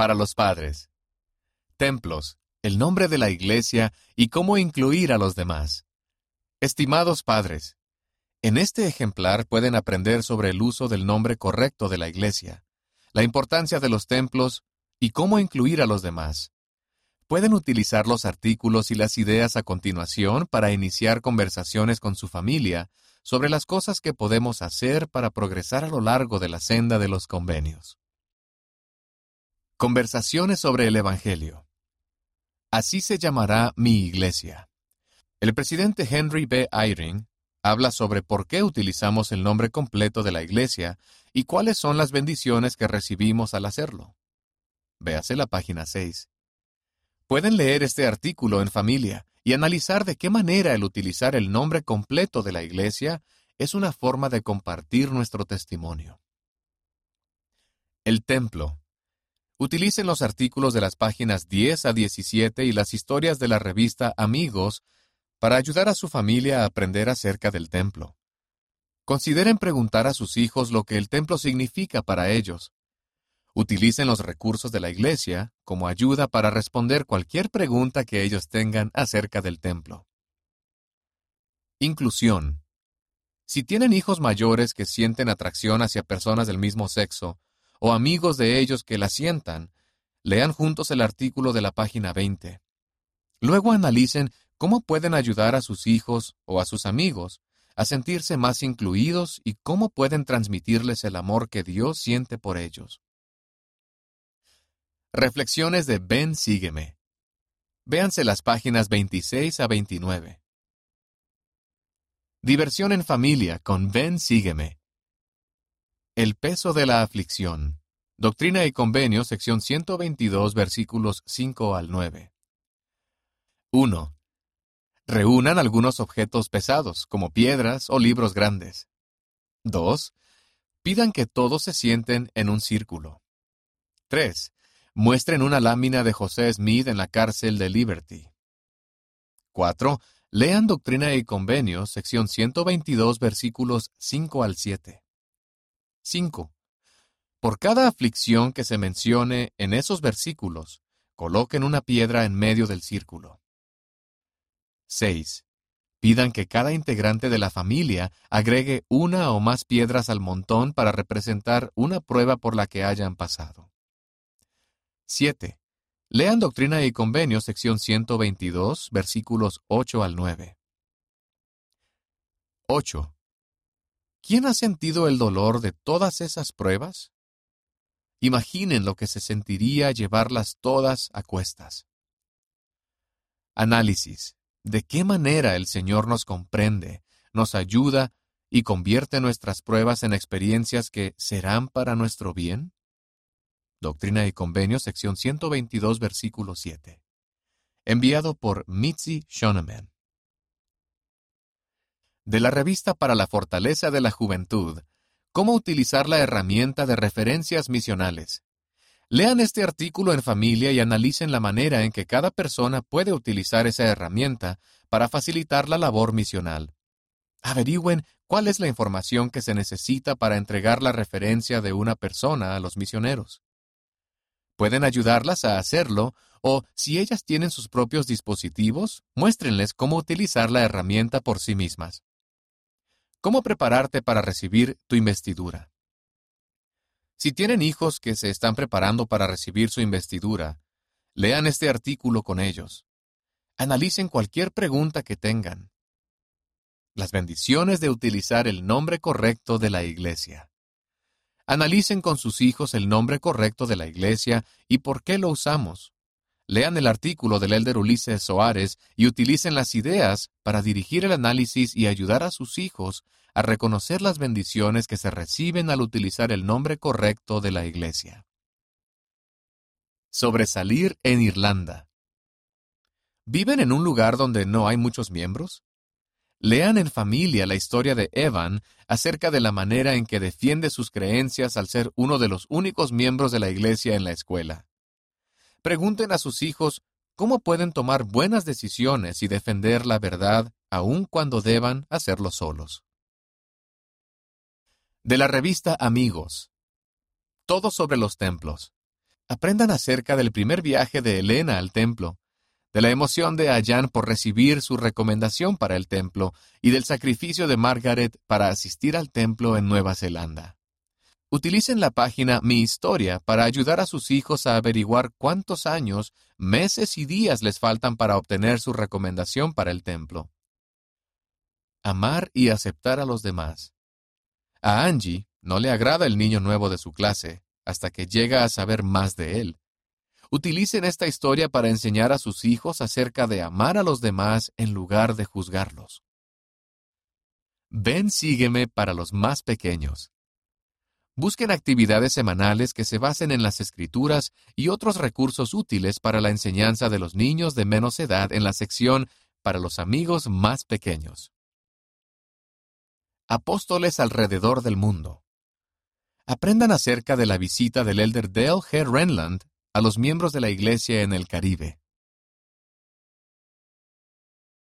Para los padres. Templos, el nombre de la iglesia y cómo incluir a los demás. Estimados padres, en este ejemplar pueden aprender sobre el uso del nombre correcto de la iglesia, la importancia de los templos y cómo incluir a los demás. Pueden utilizar los artículos y las ideas a continuación para iniciar conversaciones con su familia sobre las cosas que podemos hacer para progresar a lo largo de la senda de los convenios. Conversaciones sobre el Evangelio. Así se llamará mi iglesia. El presidente Henry B. Eyring habla sobre por qué utilizamos el nombre completo de la iglesia y cuáles son las bendiciones que recibimos al hacerlo. Véase la página 6. Pueden leer este artículo en familia y analizar de qué manera el utilizar el nombre completo de la Iglesia es una forma de compartir nuestro testimonio. El templo. Utilicen los artículos de las páginas 10 a 17 y las historias de la revista Amigos para ayudar a su familia a aprender acerca del templo. Consideren preguntar a sus hijos lo que el templo significa para ellos Utilicen los recursos de la iglesia como ayuda para responder cualquier pregunta que ellos tengan acerca del templo. Inclusión. Si tienen hijos mayores que sienten atracción hacia personas del mismo sexo, o amigos de ellos que la sientan, lean juntos el artículo de la página 20. Luego analicen cómo pueden ayudar a sus hijos o a sus amigos a sentirse más incluidos y cómo pueden transmitirles el amor que Dios siente por ellos. Reflexiones de Ben Sígueme. Véanse las páginas 26 a 29. Diversión en familia con Ben Sígueme. El peso de la aflicción. Doctrina y Convenio, sección 122, versículos 5 al 9. 1. Reúnan algunos objetos pesados, como piedras o libros grandes. 2. Pidan que todos se sienten en un círculo. 3 muestren una lámina de José Smith en la cárcel de Liberty. 4. Lean Doctrina y Convenios, sección 122, versículos 5 al 7. 5. Por cada aflicción que se mencione en esos versículos, coloquen una piedra en medio del círculo. 6. Pidan que cada integrante de la familia agregue una o más piedras al montón para representar una prueba por la que hayan pasado. 7. Lean Doctrina y Convenios, sección 122, versículos 8 al 9. 8. ¿Quién ha sentido el dolor de todas esas pruebas? Imaginen lo que se sentiría llevarlas todas a cuestas. Análisis. ¿De qué manera el Señor nos comprende, nos ayuda y convierte nuestras pruebas en experiencias que serán para nuestro bien? Doctrina y Convenio, sección 122, versículo 7. Enviado por Mitzi Shoneman. De la revista para la fortaleza de la juventud, Cómo utilizar la herramienta de referencias misionales. Lean este artículo en familia y analicen la manera en que cada persona puede utilizar esa herramienta para facilitar la labor misional. Averigüen cuál es la información que se necesita para entregar la referencia de una persona a los misioneros. Pueden ayudarlas a hacerlo o, si ellas tienen sus propios dispositivos, muéstrenles cómo utilizar la herramienta por sí mismas. ¿Cómo prepararte para recibir tu investidura? Si tienen hijos que se están preparando para recibir su investidura, lean este artículo con ellos. Analicen cualquier pregunta que tengan. Las bendiciones de utilizar el nombre correcto de la Iglesia. Analicen con sus hijos el nombre correcto de la iglesia y por qué lo usamos. Lean el artículo del elder Ulises Soares y utilicen las ideas para dirigir el análisis y ayudar a sus hijos a reconocer las bendiciones que se reciben al utilizar el nombre correcto de la iglesia. Sobresalir en Irlanda. ¿Viven en un lugar donde no hay muchos miembros? Lean en familia la historia de Evan acerca de la manera en que defiende sus creencias al ser uno de los únicos miembros de la iglesia en la escuela. Pregunten a sus hijos cómo pueden tomar buenas decisiones y defender la verdad aun cuando deban hacerlo solos. De la revista Amigos. Todo sobre los templos. Aprendan acerca del primer viaje de Elena al templo, de la emoción de Ayan por recibir su recomendación para el templo y del sacrificio de Margaret para asistir al templo en Nueva Zelanda. Utilicen la página Mi Historia para ayudar a sus hijos a averiguar cuántos años, meses y días les faltan para obtener su recomendación para el templo. Amar y aceptar a los demás. A Angie no le agrada el niño nuevo de su clase hasta que llega a saber más de él. Utilicen esta historia para enseñar a sus hijos acerca de amar a los demás en lugar de juzgarlos. Ven, sígueme para los más pequeños. Busquen actividades semanales que se basen en las escrituras y otros recursos útiles para la enseñanza de los niños de menos edad en la sección para los amigos más pequeños. Apóstoles alrededor del mundo. Aprendan acerca de la visita del elder Dale G. Renland a los miembros de la Iglesia en el Caribe.